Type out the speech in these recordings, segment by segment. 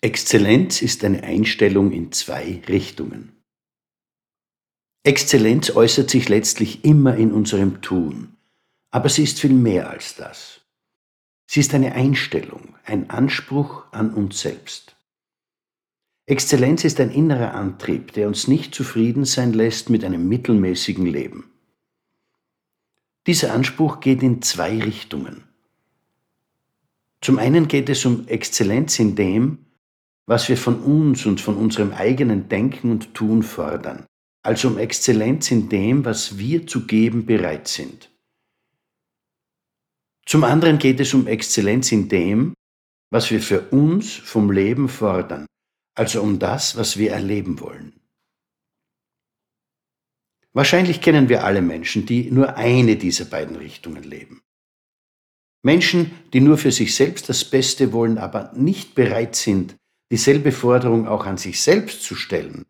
Exzellenz ist eine Einstellung in zwei Richtungen. Exzellenz äußert sich letztlich immer in unserem Tun, aber sie ist viel mehr als das. Sie ist eine Einstellung, ein Anspruch an uns selbst. Exzellenz ist ein innerer Antrieb, der uns nicht zufrieden sein lässt mit einem mittelmäßigen Leben. Dieser Anspruch geht in zwei Richtungen. Zum einen geht es um Exzellenz in dem, was wir von uns und von unserem eigenen Denken und Tun fordern, also um Exzellenz in dem, was wir zu geben bereit sind. Zum anderen geht es um Exzellenz in dem, was wir für uns vom Leben fordern, also um das, was wir erleben wollen. Wahrscheinlich kennen wir alle Menschen, die nur eine dieser beiden Richtungen leben. Menschen, die nur für sich selbst das Beste wollen, aber nicht bereit sind, dieselbe Forderung auch an sich selbst zu stellen,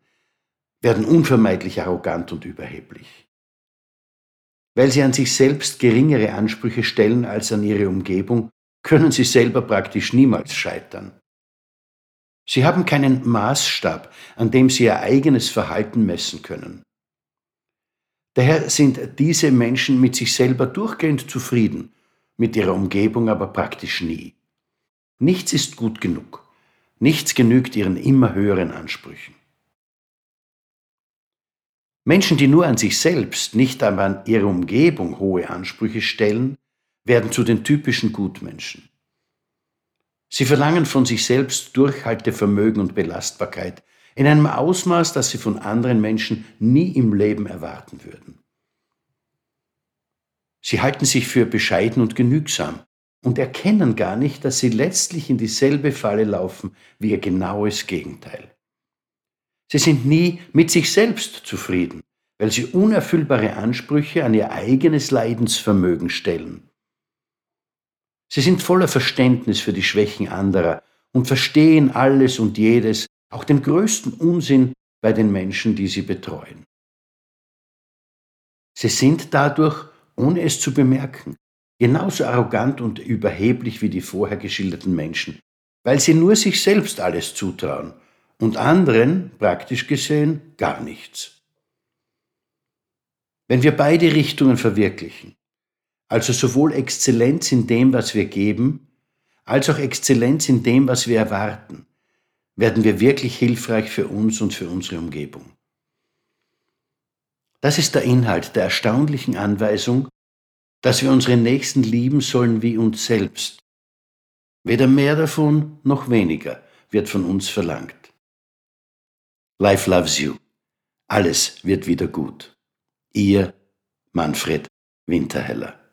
werden unvermeidlich arrogant und überheblich. Weil sie an sich selbst geringere Ansprüche stellen als an ihre Umgebung, können sie selber praktisch niemals scheitern. Sie haben keinen Maßstab, an dem sie ihr eigenes Verhalten messen können. Daher sind diese Menschen mit sich selber durchgehend zufrieden, mit ihrer Umgebung aber praktisch nie. Nichts ist gut genug. Nichts genügt ihren immer höheren Ansprüchen. Menschen, die nur an sich selbst, nicht aber an ihre Umgebung hohe Ansprüche stellen, werden zu den typischen Gutmenschen. Sie verlangen von sich selbst Durchhaltevermögen und Belastbarkeit in einem Ausmaß, das sie von anderen Menschen nie im Leben erwarten würden. Sie halten sich für bescheiden und genügsam und erkennen gar nicht, dass sie letztlich in dieselbe Falle laufen wie ihr genaues Gegenteil. Sie sind nie mit sich selbst zufrieden, weil sie unerfüllbare Ansprüche an ihr eigenes Leidensvermögen stellen. Sie sind voller Verständnis für die Schwächen anderer und verstehen alles und jedes, auch den größten Unsinn bei den Menschen, die sie betreuen. Sie sind dadurch, ohne es zu bemerken, genauso arrogant und überheblich wie die vorher geschilderten Menschen, weil sie nur sich selbst alles zutrauen und anderen, praktisch gesehen, gar nichts. Wenn wir beide Richtungen verwirklichen, also sowohl Exzellenz in dem, was wir geben, als auch Exzellenz in dem, was wir erwarten, werden wir wirklich hilfreich für uns und für unsere Umgebung. Das ist der Inhalt der erstaunlichen Anweisung, dass wir unsere Nächsten lieben sollen wie uns selbst. Weder mehr davon noch weniger wird von uns verlangt. Life loves you. Alles wird wieder gut. Ihr Manfred Winterheller.